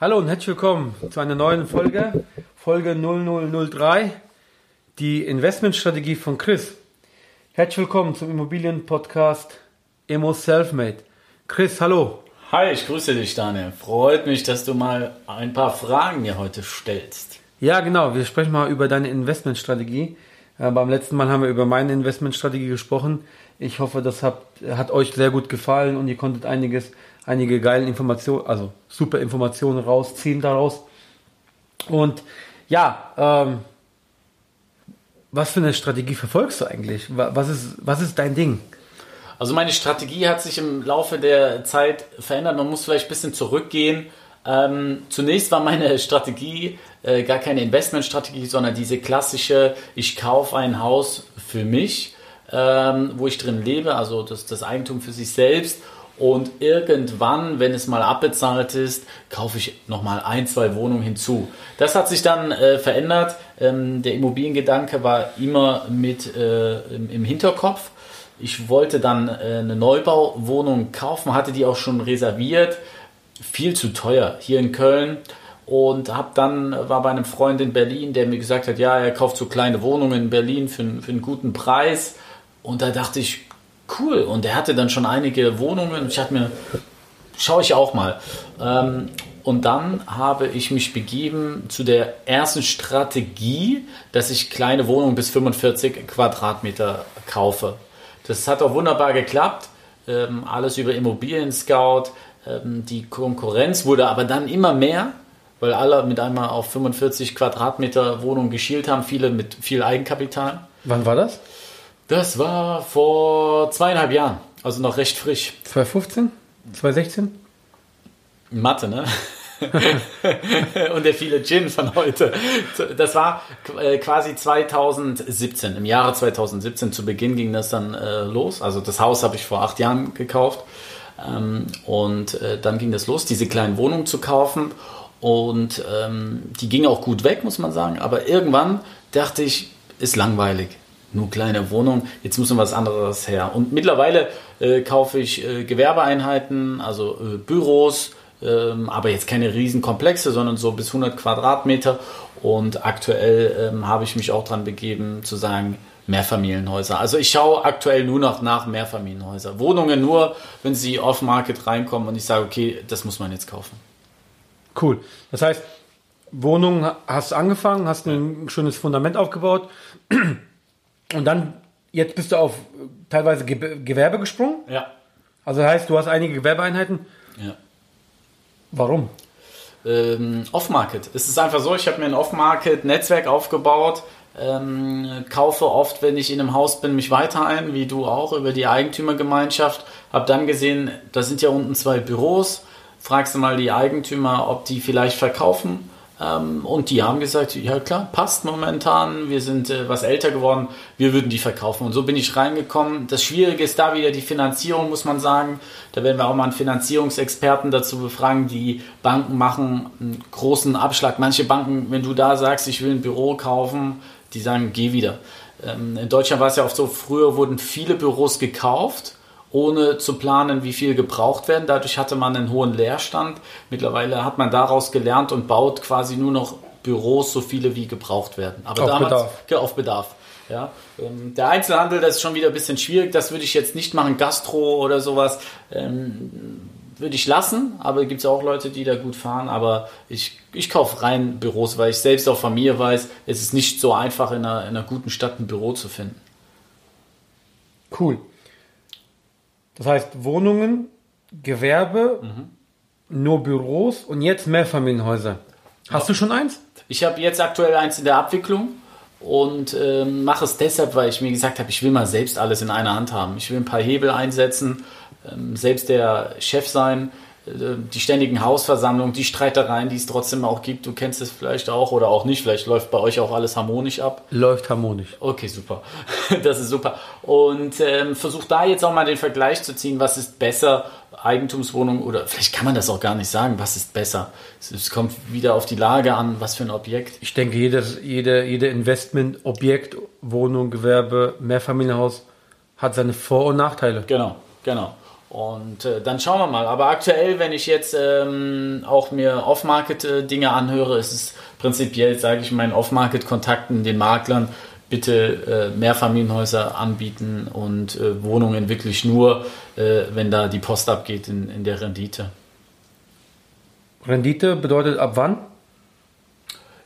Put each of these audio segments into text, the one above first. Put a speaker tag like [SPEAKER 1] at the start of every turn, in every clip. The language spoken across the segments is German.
[SPEAKER 1] Hallo und herzlich willkommen zu einer neuen Folge, Folge 0003, die Investmentstrategie von Chris. Herzlich willkommen zum Immobilienpodcast Emo Selfmade. Chris, hallo.
[SPEAKER 2] Hi, ich grüße dich, Daniel. Freut mich, dass du mal ein paar Fragen mir heute stellst.
[SPEAKER 1] Ja, genau. Wir sprechen mal über deine Investmentstrategie. Äh, beim letzten Mal haben wir über meine Investmentstrategie gesprochen. Ich hoffe, das hat, hat euch sehr gut gefallen und ihr konntet einiges einige geile Informationen, also super Informationen rausziehen daraus. Und ja, ähm, was für eine Strategie verfolgst du eigentlich? Was ist, was ist dein Ding?
[SPEAKER 2] Also meine Strategie hat sich im Laufe der Zeit verändert. Man muss vielleicht ein bisschen zurückgehen. Ähm, zunächst war meine Strategie äh, gar keine Investmentstrategie, sondern diese klassische, ich kaufe ein Haus für mich, ähm, wo ich drin lebe, also das, das Eigentum für sich selbst und irgendwann, wenn es mal abbezahlt ist, kaufe ich nochmal ein, zwei Wohnungen hinzu. Das hat sich dann äh, verändert. Ähm, der Immobiliengedanke war immer mit äh, im, Hinterkopf. Ich wollte dann äh, eine Neubauwohnung kaufen, hatte die auch schon reserviert. Viel zu teuer hier in Köln. Und hab dann war bei einem Freund in Berlin, der mir gesagt hat, ja, er kauft so kleine Wohnungen in Berlin für, für einen guten Preis. Und da dachte ich, cool. Und er hatte dann schon einige Wohnungen ich hatte mir, schaue ich auch mal. Ähm, und dann habe ich mich begeben zu der ersten Strategie, dass ich kleine Wohnungen bis 45 Quadratmeter kaufe. Das hat auch wunderbar geklappt. Ähm, alles über Immobilien Scout. Ähm, die Konkurrenz wurde aber dann immer mehr, weil alle mit einmal auf 45 Quadratmeter Wohnungen geschielt haben, viele mit viel Eigenkapital.
[SPEAKER 1] Wann war das?
[SPEAKER 2] Das war vor zweieinhalb Jahren, also noch recht frisch.
[SPEAKER 1] 2015? 2016?
[SPEAKER 2] Mathe, ne? und der viele Gin von heute. Das war äh, quasi 2017. Im Jahre 2017 zu Beginn ging das dann äh, los. Also das Haus habe ich vor acht Jahren gekauft. Ähm, und äh, dann ging das los, diese kleinen Wohnungen zu kaufen. Und ähm, die ging auch gut weg, muss man sagen. Aber irgendwann dachte ich, ist langweilig nur kleine Wohnung, jetzt muss noch was anderes her. Und mittlerweile äh, kaufe ich äh, Gewerbeeinheiten, also äh, Büros, ähm, aber jetzt keine Riesenkomplexe, sondern so bis 100 Quadratmeter. Und aktuell ähm, habe ich mich auch dran begeben zu sagen, Mehrfamilienhäuser. Also ich schaue aktuell nur noch nach Mehrfamilienhäuser. Wohnungen nur, wenn sie off-Market reinkommen und ich sage, okay, das muss man jetzt kaufen.
[SPEAKER 1] Cool. Das heißt, Wohnungen hast du angefangen, hast ein schönes Fundament aufgebaut. Und dann, jetzt bist du auf teilweise Gewerbe gesprungen?
[SPEAKER 2] Ja.
[SPEAKER 1] Also das heißt, du hast einige Gewerbeeinheiten?
[SPEAKER 2] Ja.
[SPEAKER 1] Warum?
[SPEAKER 2] Ähm, Off-Market. Es ist einfach so, ich habe mir ein Off-Market-Netzwerk aufgebaut, ähm, kaufe oft, wenn ich in einem Haus bin, mich weiter ein, wie du auch, über die Eigentümergemeinschaft. Habe dann gesehen, da sind ja unten zwei Büros. Fragst du mal die Eigentümer, ob die vielleicht verkaufen ähm, und die haben gesagt, ja klar, passt momentan, wir sind äh, was älter geworden, wir würden die verkaufen. Und so bin ich reingekommen. Das Schwierige ist da wieder die Finanzierung, muss man sagen. Da werden wir auch mal einen Finanzierungsexperten dazu befragen. Die Banken machen einen großen Abschlag. Manche Banken, wenn du da sagst, ich will ein Büro kaufen, die sagen, geh wieder. Ähm, in Deutschland war es ja oft so, früher wurden viele Büros gekauft ohne zu planen, wie viel gebraucht werden. Dadurch hatte man einen hohen Leerstand. Mittlerweile hat man daraus gelernt und baut quasi nur noch Büros so viele wie gebraucht werden.
[SPEAKER 1] Aber auf damals Bedarf.
[SPEAKER 2] Ja, auf Bedarf. Ja, ähm, der Einzelhandel, das ist schon wieder ein bisschen schwierig. Das würde ich jetzt nicht machen. Gastro oder sowas ähm, würde ich lassen. Aber gibt es auch Leute, die da gut fahren. Aber ich, ich kaufe rein Büros, weil ich selbst auch von mir weiß, es ist nicht so einfach in einer, in einer guten Stadt ein Büro zu finden.
[SPEAKER 1] Cool. Das heißt Wohnungen, Gewerbe, mhm. nur Büros und jetzt Mehrfamilienhäuser. Hast ja. du schon eins?
[SPEAKER 2] Ich habe jetzt aktuell eins in der Abwicklung und ähm, mache es deshalb, weil ich mir gesagt habe, ich will mal selbst alles in einer Hand haben. Ich will ein paar Hebel einsetzen, ähm, selbst der Chef sein. Die ständigen Hausversammlungen, die Streitereien, die es trotzdem auch gibt. Du kennst es vielleicht auch oder auch nicht. Vielleicht läuft bei euch auch alles harmonisch ab.
[SPEAKER 1] Läuft harmonisch.
[SPEAKER 2] Okay, super. Das ist super. Und ähm, versuch da jetzt auch mal den Vergleich zu ziehen. Was ist besser? Eigentumswohnung oder vielleicht kann man das auch gar nicht sagen. Was ist besser? Es kommt wieder auf die Lage an, was für ein Objekt.
[SPEAKER 1] Ich denke, jedes, jede, jede Investment, Objekt, Wohnung, Gewerbe, Mehrfamilienhaus hat seine Vor- und Nachteile.
[SPEAKER 2] Genau, genau. Und äh, dann schauen wir mal. Aber aktuell, wenn ich jetzt ähm, auch mir Off-Market-Dinge anhöre, ist es prinzipiell, sage ich meinen Off-Market-Kontakten, den Maklern, bitte äh, Mehrfamilienhäuser anbieten und äh, Wohnungen wirklich nur, äh, wenn da die Post abgeht in, in der Rendite.
[SPEAKER 1] Rendite bedeutet ab wann?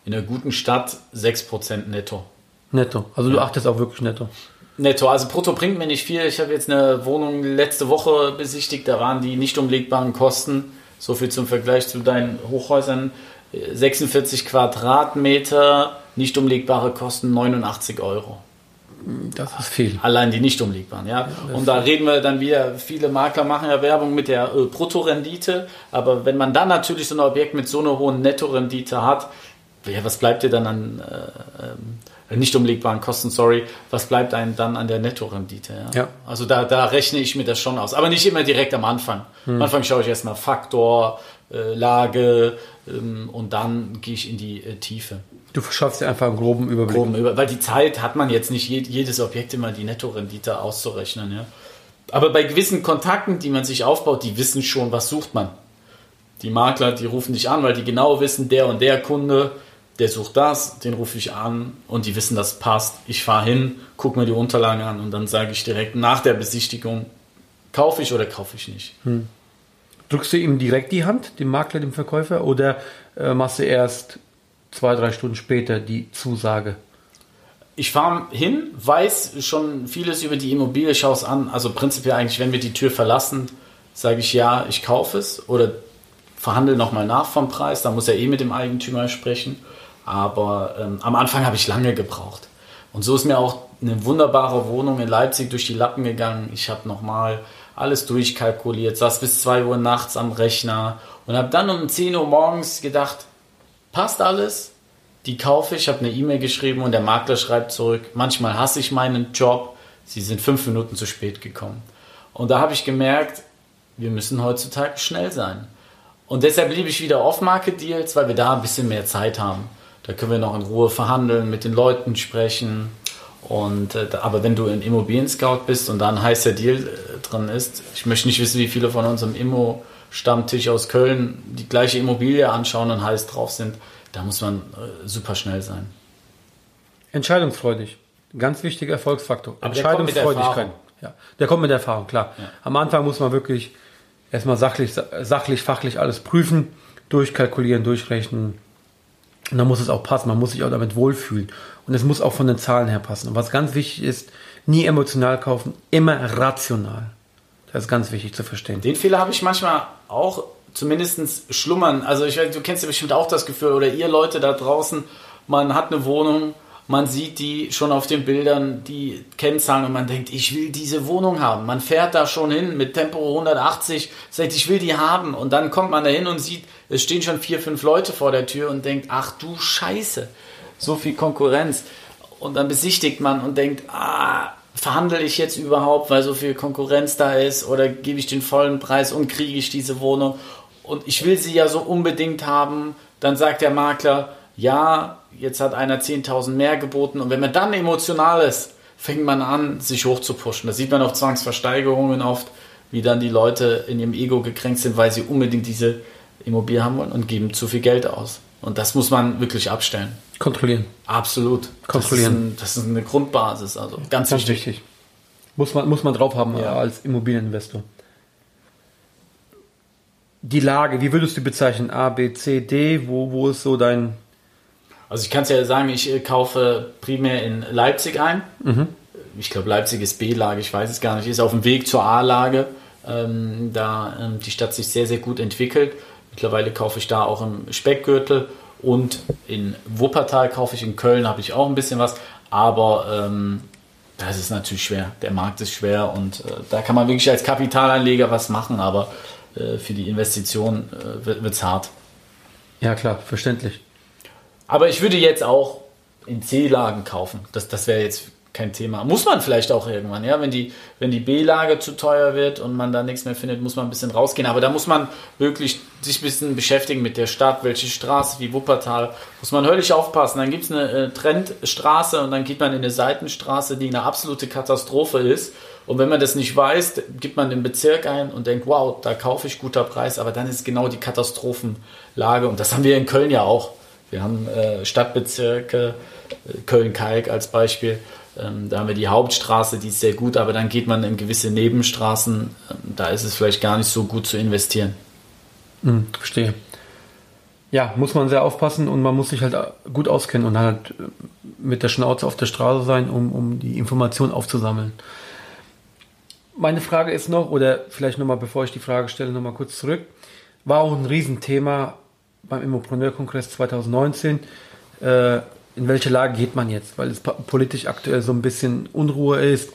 [SPEAKER 2] In einer guten Stadt 6% netto.
[SPEAKER 1] Netto. Also du achtest auch wirklich netto.
[SPEAKER 2] Netto, also brutto bringt mir nicht viel. Ich habe jetzt eine Wohnung letzte Woche besichtigt, da waren die nicht umlegbaren Kosten, so viel zum Vergleich zu deinen Hochhäusern, 46 Quadratmeter, nicht umlegbare Kosten 89 Euro.
[SPEAKER 1] Das ist viel.
[SPEAKER 2] Allein die nicht umlegbaren, ja. Und da reden wir dann wieder, viele Makler machen ja Werbung mit der äh, Bruttorendite, aber wenn man dann natürlich so ein Objekt mit so einer hohen Nettorendite hat, ja, was bleibt dir dann an äh, ähm, nicht umlegbaren Kosten, sorry, was bleibt einem dann an der Nettorendite? Ja?
[SPEAKER 1] Ja.
[SPEAKER 2] Also da, da rechne ich mir das schon aus. Aber nicht immer direkt am Anfang. Am Anfang schaue ich erstmal Faktor, äh, Lage ähm, und dann gehe ich in die äh, Tiefe.
[SPEAKER 1] Du verschaffst dir einfach einen groben Überblick.
[SPEAKER 2] Groben über, weil die Zeit hat man jetzt nicht je, jedes Objekt immer die Nettorendite auszurechnen. Ja? Aber bei gewissen Kontakten, die man sich aufbaut, die wissen schon, was sucht man. Die Makler, die rufen dich an, weil die genau wissen, der und der Kunde, der sucht das, den rufe ich an und die wissen, das passt. Ich fahre hin, gucke mir die Unterlagen an und dann sage ich direkt nach der Besichtigung, kaufe ich oder kaufe ich nicht.
[SPEAKER 1] Drückst du ihm direkt die Hand, dem Makler, dem Verkäufer, oder äh, machst du erst zwei, drei Stunden später die Zusage?
[SPEAKER 2] Ich fahre hin, weiß schon vieles über die Immobilie, schaue es an. Also prinzipiell eigentlich, wenn wir die Tür verlassen, sage ich ja, ich kaufe es oder verhandle nochmal nach vom Preis. Da muss er eh mit dem Eigentümer sprechen. Aber ähm, am Anfang habe ich lange gebraucht. Und so ist mir auch eine wunderbare Wohnung in Leipzig durch die Lappen gegangen. Ich habe nochmal alles durchkalkuliert, saß bis 2 Uhr nachts am Rechner und habe dann um 10 Uhr morgens gedacht, passt alles, die kaufe ich, habe eine E-Mail geschrieben und der Makler schreibt zurück, manchmal hasse ich meinen Job, sie sind fünf Minuten zu spät gekommen. Und da habe ich gemerkt, wir müssen heutzutage schnell sein. Und deshalb liebe ich wieder Off-Market-Deals, weil wir da ein bisschen mehr Zeit haben. Da können wir noch in Ruhe verhandeln, mit den Leuten sprechen. Und, äh, aber wenn du in Immobilien-Scout bist und da ein heißer Deal äh, drin ist, ich möchte nicht wissen, wie viele von unserem Immo-Stammtisch aus Köln die gleiche Immobilie anschauen und heiß drauf sind, da muss man äh, super schnell sein.
[SPEAKER 1] Entscheidungsfreudig. Ganz wichtiger Erfolgsfaktor.
[SPEAKER 2] Aber der kommt mit
[SPEAKER 1] Entscheidungsfreudigkeit.
[SPEAKER 2] Erfahrung.
[SPEAKER 1] Ja, der kommt mit der Erfahrung, klar. Am Anfang muss man wirklich erstmal sachlich, sachlich, fachlich alles prüfen, durchkalkulieren, durchrechnen. Und dann muss es auch passen. Man muss sich auch damit wohlfühlen. Und es muss auch von den Zahlen her passen. Und was ganz wichtig ist, nie emotional kaufen, immer rational. Das ist ganz wichtig zu verstehen.
[SPEAKER 2] Den Fehler habe ich manchmal auch zumindest schlummern. Also ich, du kennst ja bestimmt auch das Gefühl, oder ihr Leute da draußen, man hat eine Wohnung, man sieht die schon auf den Bildern, die Kennzahlen und man denkt, ich will diese Wohnung haben. Man fährt da schon hin mit Tempo 180, sagt, ich will die haben. Und dann kommt man da hin und sieht, es stehen schon vier, fünf Leute vor der Tür und denkt, ach du Scheiße, so viel Konkurrenz. Und dann besichtigt man und denkt, ah, verhandle ich jetzt überhaupt, weil so viel Konkurrenz da ist oder gebe ich den vollen Preis und kriege ich diese Wohnung? Und ich will sie ja so unbedingt haben. Dann sagt der Makler, ja, jetzt hat einer 10.000 mehr geboten. Und wenn man dann emotional ist, fängt man an, sich hochzupushen. Das sieht man auf Zwangsversteigerungen oft, wie dann die Leute in ihrem Ego gekränkt sind, weil sie unbedingt diese Immobilie haben wollen und geben zu viel Geld aus. Und das muss man wirklich abstellen.
[SPEAKER 1] Kontrollieren.
[SPEAKER 2] Absolut.
[SPEAKER 1] Kontrollieren.
[SPEAKER 2] Das ist, ein, das ist eine Grundbasis. Also ganz,
[SPEAKER 1] Ganz
[SPEAKER 2] wichtig.
[SPEAKER 1] wichtig. Muss man, muss man drauf haben
[SPEAKER 2] Ja.
[SPEAKER 1] äh, als Immobilieninvestor. Die Lage, wie würdest du bezeichnen? A, B, C, D? Wo, wo ist so dein.
[SPEAKER 2] Also ich kann es ja sagen, ich äh, kaufe primär in Leipzig ein. Ich glaube, Leipzig ist B-Lage, ich weiß es gar nicht. Ist auf dem Weg zur A-Lage, ähm, da ähm, die Stadt sich sehr, sehr gut entwickelt. Mittlerweile kaufe ich da auch im Speckgürtel und in Wuppertal kaufe ich in Köln, habe ich auch ein bisschen was. Aber ähm, das ist natürlich schwer. Der Markt ist schwer und äh, da kann man wirklich als Kapitalanleger was machen. Aber äh, für die Investition äh, wird es hart.
[SPEAKER 1] Ja, klar, verständlich.
[SPEAKER 2] Aber ich würde jetzt auch in C-Lagen kaufen. Das, das wäre jetzt kein Thema. Muss man vielleicht auch irgendwann, ja. Wenn die, wenn die B-Lage zu teuer wird und man da nichts mehr findet, muss man ein bisschen rausgehen. Aber da muss man wirklich sich ein bisschen beschäftigen mit der Stadt, welche Straße wie Wuppertal. Muss man höllisch aufpassen. Dann gibt es eine äh, Trendstraße und dann geht man in eine Seitenstraße, die eine absolute Katastrophe ist. Und wenn man das nicht weiß, gibt man den Bezirk ein und denkt, wow, da kaufe ich guter Preis, aber dann ist genau die Katastrophenlage. Und das haben wir in Köln ja auch. Wir haben äh, Stadtbezirke, äh, Köln-Kalk als Beispiel. Ähm, da haben wir die Hauptstraße, die ist sehr gut, aber dann geht man in gewisse Nebenstraßen, ähm, da ist es vielleicht gar nicht so gut zu investieren.
[SPEAKER 1] Hm, verstehe. Ja, muss man sehr aufpassen und man muss sich halt gut auskennen und halt äh, mit der Schnauze auf der Straße sein, um, um die Information aufzusammeln. Meine Frage ist noch, oder vielleicht nochmal, bevor ich die Frage stelle, nochmal kurz zurück. War auch ein Riesenthema beim Immopreneur-Kongress 2019. Äh, in welche Lage geht man jetzt? Weil es politisch aktuell so ein bisschen Unruhe ist.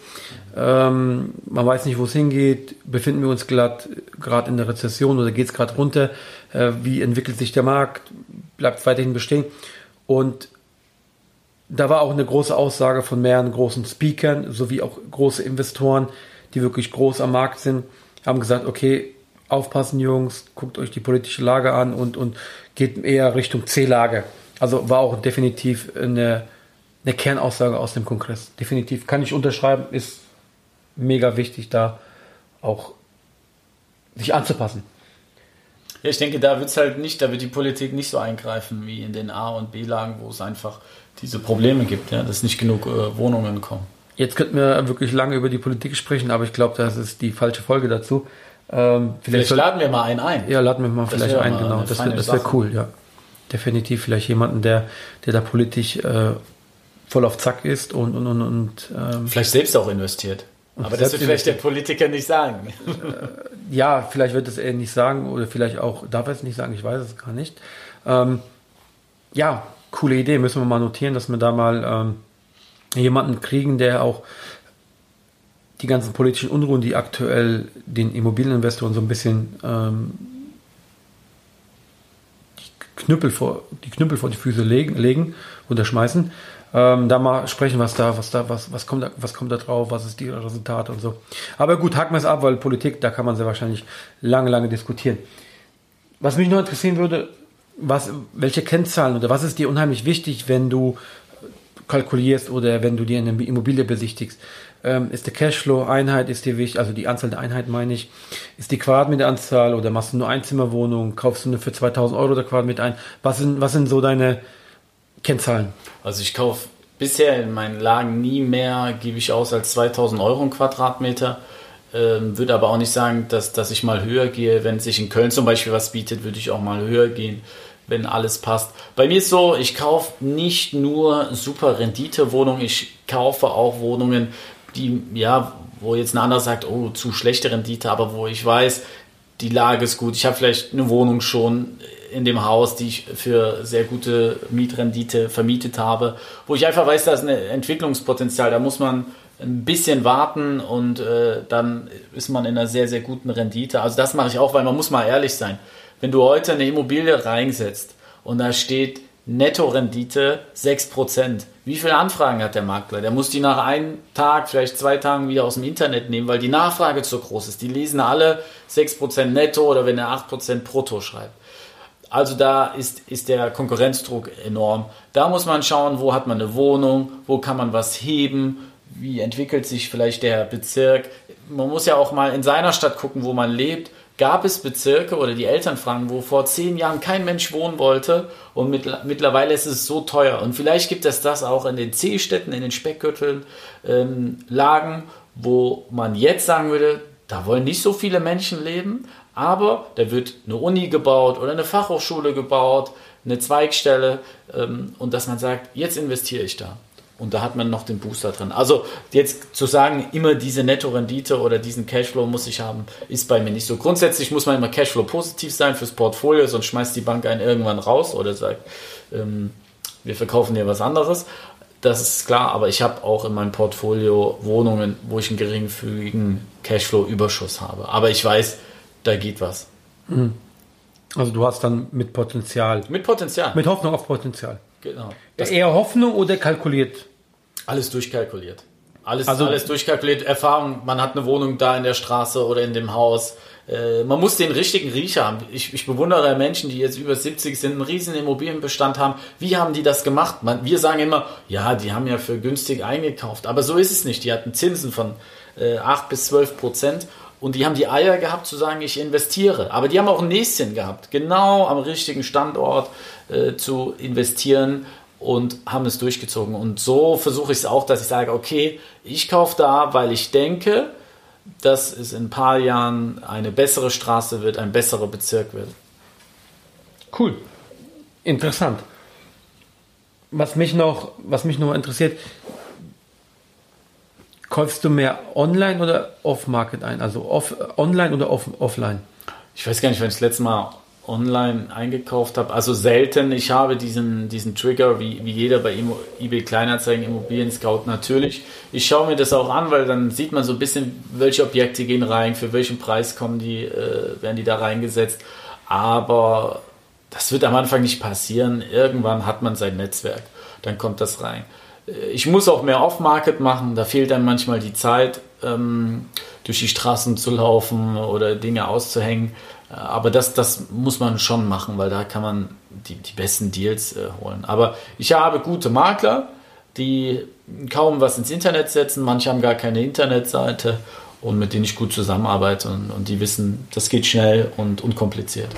[SPEAKER 1] Ähm, man weiß nicht, wo es hingeht. Befinden wir uns gerade in der Rezession oder geht es gerade runter? Äh, wie entwickelt sich der Markt? Bleibt weiterhin bestehen? Und da war auch eine große Aussage von mehreren großen Speakern sowie auch große Investoren, die wirklich groß am Markt sind, haben gesagt, okay, aufpassen Jungs, guckt euch die politische Lage an und, und geht eher Richtung C-Lage. Also war auch definitiv eine, eine Kernaussage aus dem Kongress. Definitiv kann ich unterschreiben, ist mega wichtig, da auch sich anzupassen.
[SPEAKER 2] Ja, ich denke, da wird es halt nicht, da wird die Politik nicht so eingreifen wie in den A- und B-Lagen, wo es einfach diese Probleme gibt, ja, dass nicht genug äh, Wohnungen kommen.
[SPEAKER 1] Jetzt könnten wir wirklich lange über die Politik sprechen, aber ich glaube, das ist die falsche Folge dazu.
[SPEAKER 2] Ähm, vielleicht, vielleicht laden wir mal einen ein.
[SPEAKER 1] Ja, laden wir mal das vielleicht einen, genau. Das wäre wär cool, ja. Definitiv vielleicht jemanden, der, der da politisch äh, voll auf Zack ist und und und, und
[SPEAKER 2] ähm, vielleicht selbst auch investiert. Aber das wird vielleicht der Politiker nicht sagen.
[SPEAKER 1] Äh, ja, vielleicht wird es er nicht sagen oder vielleicht auch darf er es nicht sagen, ich weiß es gar nicht. Ähm, ja, coole Idee, müssen wir mal notieren, dass wir da mal ähm, jemanden kriegen, der auch die ganzen politischen Unruhen, die aktuell den Immobilieninvestoren so ein bisschen ähm, die, Knüppel vor, die Knüppel vor die Füße legen, legen oder schmeißen, ähm, da mal sprechen, was da, was da, was, was kommt da, was kommt da drauf, was ist die Resultate und so. Aber gut, haken wir es ab, weil Politik, da kann man sehr wahrscheinlich lange, lange diskutieren. Was mich noch interessieren würde, was, welche Kennzahlen oder was ist dir unheimlich wichtig, wenn du kalkulierst oder wenn du dir eine Immobilie besichtigst? Ähm, ist der Cashflow-Einheit, ist dir wichtig, also die Anzahl der Einheiten meine ich, ist die Quadratmeteranzahl oder machst du nur Einzimmerwohnung, kaufst du nur für 2000 Euro der Quadratmeter ein? Was sind, was sind so deine Kennzahlen?
[SPEAKER 2] Also ich kaufe bisher in meinen Lagen nie mehr, gebe ich aus als 2000 Euro im Quadratmeter. Ähm, würde aber auch nicht sagen, dass, dass ich mal höher gehe. Wenn sich in Köln zum Beispiel was bietet, würde ich auch mal höher gehen, wenn alles passt. Bei mir ist so, ich kaufe nicht nur super Rendite-Wohnungen, ich kaufe auch Wohnungen, die, ja, wo jetzt ein anderer sagt, oh, zu schlechte Rendite, aber wo ich weiß, die Lage ist gut. Ich habe vielleicht eine Wohnung schon in dem Haus, die ich für sehr gute Mietrendite vermietet habe, wo ich einfach weiß, da ist ein Entwicklungspotenzial. Da muss man ein bisschen warten und äh, dann ist man in einer sehr, sehr guten Rendite. Also das mache ich auch, weil man muss mal ehrlich sein. Wenn du heute eine Immobilie reinsetzt und da steht Nettorendite 6%. Wie viele Anfragen hat der Makler? Der muss die nach einem Tag, vielleicht zwei Tagen wieder aus dem Internet nehmen, weil die Nachfrage zu groß ist. Die lesen alle 6% netto oder wenn er 8% brutto schreibt. Also da ist, ist der Konkurrenzdruck enorm. Da muss man schauen, wo hat man eine Wohnung, wo kann man was heben, wie entwickelt sich vielleicht der Bezirk. Man muss ja auch mal in seiner Stadt gucken, wo man lebt gab es Bezirke oder die Eltern fragen, wo vor zehn Jahren kein Mensch wohnen wollte und mit, mittlerweile ist es so teuer. Und vielleicht gibt es das auch in den C-Städten, in den Speckgürteln, ähm, Lagen, wo man jetzt sagen würde, da wollen nicht so viele Menschen leben, aber da wird eine Uni gebaut oder eine Fachhochschule gebaut, eine Zweigstelle ähm, und dass man sagt, jetzt investiere ich da. Und da hat man noch den Booster drin. Also jetzt zu sagen, immer diese Netto-Rendite oder diesen Cashflow muss ich haben, ist bei mir nicht so. Grundsätzlich muss man immer Cashflow positiv sein fürs Portfolio, sonst schmeißt die Bank einen irgendwann raus oder sagt, ähm, wir verkaufen dir was anderes. Das ist klar, aber ich habe auch in meinem Portfolio Wohnungen, wo ich einen geringfügigen Cashflow-Überschuss habe. Aber ich weiß, da geht was.
[SPEAKER 1] Also du hast dann mit Potenzial,
[SPEAKER 2] Mit Potenzial.
[SPEAKER 1] mit Hoffnung auf Potenzial.
[SPEAKER 2] Genau. Das
[SPEAKER 1] Eher Hoffnung oder kalkuliert?
[SPEAKER 2] Alles durchkalkuliert. Alles,
[SPEAKER 1] Also-
[SPEAKER 2] alles durchkalkuliert. Erfahrung, man hat eine Wohnung da in der Straße oder in dem Haus. Äh, man muss den richtigen Riecher haben. Ich, ich bewundere Menschen, die jetzt über 70 sind, einen riesen Immobilienbestand haben. Wie haben die das gemacht? Man, wir sagen immer, ja, die haben ja für günstig eingekauft. Aber so ist es nicht. Die hatten Zinsen von äh, 8 bis 12 Prozent. Und die haben die Eier gehabt zu sagen, ich investiere. Aber die haben auch ein Näschen gehabt, genau am richtigen Standort äh, zu investieren und haben es durchgezogen. Und so versuche ich es auch, dass ich sage, okay, ich kaufe da, weil ich denke, dass es in ein paar Jahren eine bessere Straße wird, ein besserer Bezirk wird.
[SPEAKER 1] Cool. Interessant. Was mich noch, was mich noch interessiert, kaufst du mehr online oder off-market ein? Also off, online oder off, offline?
[SPEAKER 2] Ich weiß gar nicht, wenn ich das letzte Mal online eingekauft habe. Also selten. Ich habe diesen, diesen Trigger, wie, wie jeder bei eBay Kleinanzeigen, Immobilien Scout natürlich. Ich schaue mir das auch an, weil dann sieht man so ein bisschen, welche Objekte gehen rein, für welchen Preis kommen die, äh, werden die da reingesetzt. Aber das wird am Anfang nicht passieren. Irgendwann hat man sein Netzwerk. Dann kommt das rein. Ich muss auch mehr Off-Market machen. Da fehlt dann manchmal die Zeit, ähm, durch die Straßen zu laufen oder Dinge auszuhängen. Aber das, das muss man schon machen, weil da kann man die, die besten Deals äh, holen. Aber ich habe gute Makler, die kaum was ins Internet setzen. Manche haben gar keine Internetseite und mit denen ich gut zusammenarbeite und, und die wissen, das geht schnell und unkompliziert.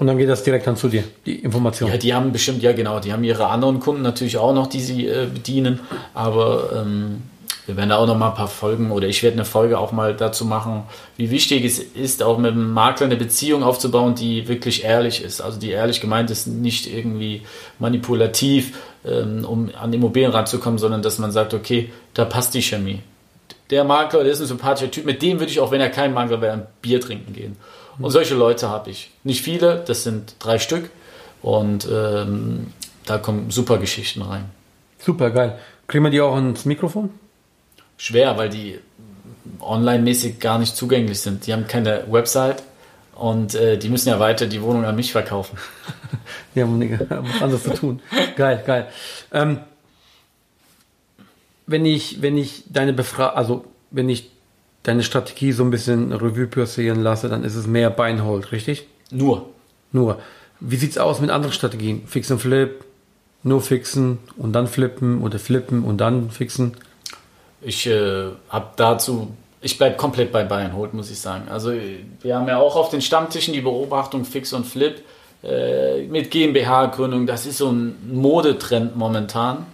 [SPEAKER 1] Und dann geht das direkt dann zu dir, die Information.
[SPEAKER 2] Ja, die haben bestimmt, ja genau, die haben ihre anderen Kunden natürlich auch noch, die sie äh, bedienen, aber ähm, wir werden da auch noch mal ein paar Folgen oder ich werde eine Folge auch mal dazu machen, wie wichtig es ist, auch mit dem Makler eine Beziehung aufzubauen, die wirklich ehrlich ist. Also die ehrlich gemeint ist, nicht irgendwie manipulativ, ähm, um an Immobilien ranzukommen, sondern dass man sagt, okay, da passt die Chemie. Der Makler, der ist ein sympathischer Typ, mit dem würde ich auch, wenn er kein Makler wäre, ein Bier trinken gehen. Und solche Leute habe ich. Nicht viele, das sind drei Stück. Und ähm, da kommen super Geschichten rein.
[SPEAKER 1] Super geil. Kriegen wir die auch ins Mikrofon?
[SPEAKER 2] Schwer, weil die online-mäßig gar nicht zugänglich sind. Die haben keine Website und äh, die müssen ja weiter die Wohnung an mich verkaufen.
[SPEAKER 1] Die haben nicht- haben was anderes zu tun. Geil, geil. Ähm, wenn ich, wenn ich deine Befra also wenn ich deine Strategie so ein bisschen Revue passieren lasse, dann ist es mehr Beinhold, richtig?
[SPEAKER 2] Nur.
[SPEAKER 1] Nur. Wie sieht's aus mit anderen Strategien? Fix und Flip, nur fixen und dann flippen oder flippen und dann fixen.
[SPEAKER 2] Ich äh, habe dazu, ich bleibe komplett bei Bayern Holt, muss ich sagen. Also wir haben ja auch auf den Stammtischen die Beobachtung Fix und Flip äh, mit GmbH-Gründung. Das ist so ein Modetrend momentan,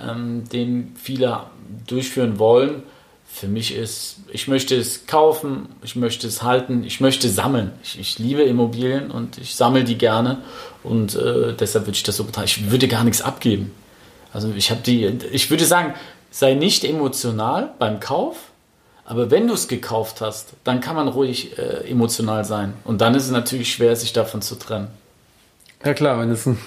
[SPEAKER 2] ähm, den viele durchführen wollen. Für mich ist, ich möchte es kaufen, ich möchte es halten, ich möchte sammeln. Ich, ich liebe Immobilien und ich sammle die gerne und äh, deshalb würde ich das so betreiben. Ich würde gar nichts abgeben. Also ich habe die, ich würde sagen, sei nicht emotional beim Kauf, aber wenn du es gekauft hast, dann kann man ruhig äh, emotional sein. Und dann ist es natürlich schwer, sich davon zu trennen.
[SPEAKER 1] Ja klar, wenn es ein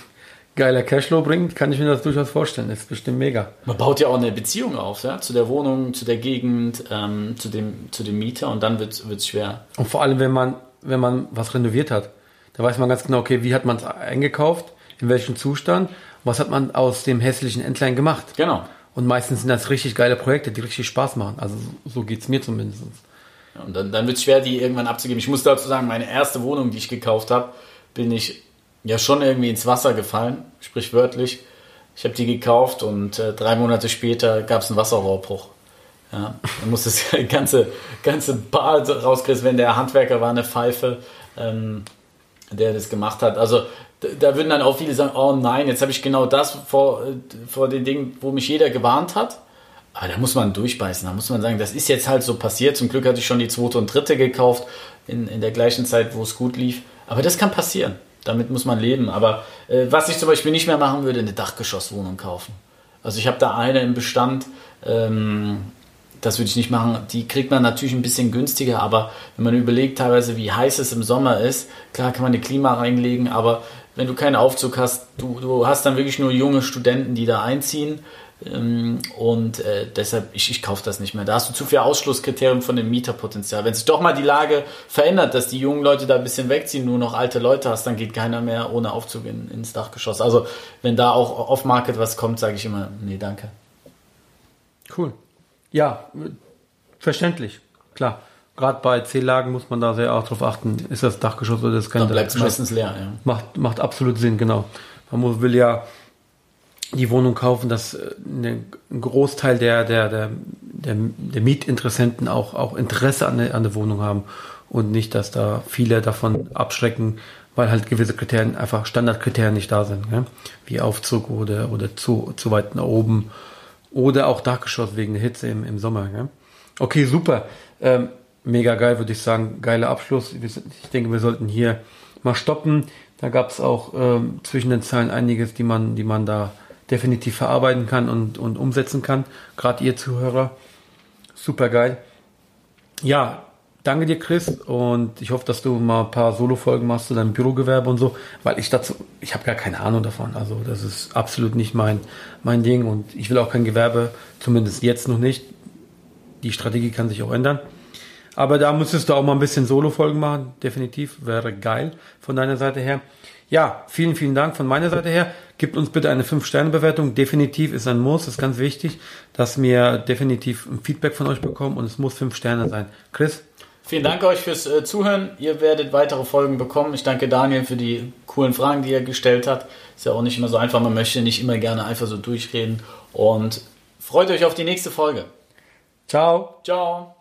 [SPEAKER 1] geiler Cashflow bringt, kann ich mir das durchaus vorstellen. Das ist bestimmt mega.
[SPEAKER 2] Man baut ja auch eine Beziehung auf, ja, zu der Wohnung, zu der Gegend, ähm, zu, dem, zu dem Mieter und dann wird es schwer.
[SPEAKER 1] Und vor allem, wenn man, wenn man was renoviert hat, da weiß man ganz genau, okay, wie hat man es eingekauft, in welchem Zustand, was hat man aus dem hässlichen Entlein gemacht.
[SPEAKER 2] Genau.
[SPEAKER 1] Und meistens sind das richtig geile Projekte, die richtig Spaß machen. Also so geht's mir zumindest.
[SPEAKER 2] Ja, Und dann, dann wird es schwer, die irgendwann abzugeben. Ich muss dazu sagen, meine erste Wohnung, die ich gekauft habe, bin ich ja schon irgendwie ins Wasser gefallen, sprichwörtlich. Ich habe die gekauft und äh, drei Monate später gab es einen Wasserrohrbruch. Ja, dann muss das ganze, ganze Bad rausgerissen werden. Der Handwerker war eine Pfeife, ähm, der das gemacht hat. Also da, da würden dann auch viele sagen, oh nein, jetzt habe ich genau das vor, äh, vor den Dingen, wo mich jeder gewarnt hat. Aber da muss man durchbeißen. Da muss man sagen, das ist jetzt halt so passiert. Zum Glück hatte ich schon die zweite und dritte gekauft in, in der gleichen Zeit, wo es gut lief. Aber das kann passieren. Damit muss man leben. Aber äh, was ich zum Beispiel nicht mehr machen würde, eine Dachgeschosswohnung kaufen. Also ich habe da eine im Bestand, ähm, das würde ich nicht machen. Die kriegt man natürlich ein bisschen günstiger, aber wenn man überlegt teilweise, wie heiß es im Sommer ist, klar kann man eine Klima reinlegen, aber wenn du keinen Aufzug hast, du, du hast dann wirklich nur junge Studenten, die da einziehen. Ähm, und äh, deshalb, ich, ich kaufe das nicht mehr. Da hast du zu viel Ausschlusskriterium von dem Mieterpotenzial. Wenn sich doch mal die Lage verändert, dass die jungen Leute da ein bisschen wegziehen, nur noch alte Leute hast, dann geht keiner mehr ohne Aufzug in, ins Dachgeschoss. Also wenn da auch off-Market was kommt, sage ich immer, nee, danke.
[SPEAKER 1] Cool. Ja, verständlich, klar. Gerade bei C-Lagen muss man da sehr auch drauf achten, ist das Dachgeschoss oder das
[SPEAKER 2] kein Dann bleibt es meistens leer, ja.
[SPEAKER 1] Macht, macht absolut Sinn, genau. Man muss, will ja die Wohnung kaufen, dass äh, ein Großteil der, der, der, der, der Mietinteressenten auch, auch Interesse an der, an der Wohnung haben und nicht, dass da viele davon abschrecken, weil halt gewisse Kriterien, einfach Standardkriterien nicht da sind, ja? wie Aufzug oder, oder zu, zu weit nach oben oder auch Dachgeschoss wegen der Hitze im, im Sommer. Ja? Okay, super. Ähm, mega geil, würde ich sagen. Geiler Abschluss. Ich denke, wir sollten hier mal stoppen. Da gab es auch ähm, zwischen den Zeilen einiges, die man, die man da definitiv verarbeiten kann und, und umsetzen kann. Gerade ihr Zuhörer. Super geil. Ja, danke dir, Chris. Und ich hoffe, dass du mal ein paar Solo-Folgen machst zu deinem Bürogewerbe und so, weil ich dazu, ich habe gar keine Ahnung davon. Also das ist absolut nicht mein, mein Ding und ich will auch kein Gewerbe, zumindest jetzt noch nicht. Die Strategie kann sich auch ändern. Aber da müsstest du auch mal ein bisschen Solo-Folgen machen. Definitiv wäre geil von deiner Seite her. Ja, vielen, vielen Dank von meiner Seite her. Gebt uns bitte eine 5-Sterne-Bewertung. Definitiv ist ein Muss, ist ganz wichtig, dass wir definitiv ein Feedback von euch bekommen und es muss 5 Sterne sein. Chris?
[SPEAKER 2] Vielen Dank euch fürs äh, Zuhören. Ihr werdet weitere Folgen bekommen. Ich danke Daniel für die coolen Fragen, die er gestellt hat. Ist ja auch nicht immer so einfach. Man möchte nicht immer gerne einfach so durchreden. Und freut euch auf die nächste Folge.
[SPEAKER 1] Ciao.
[SPEAKER 2] Ciao.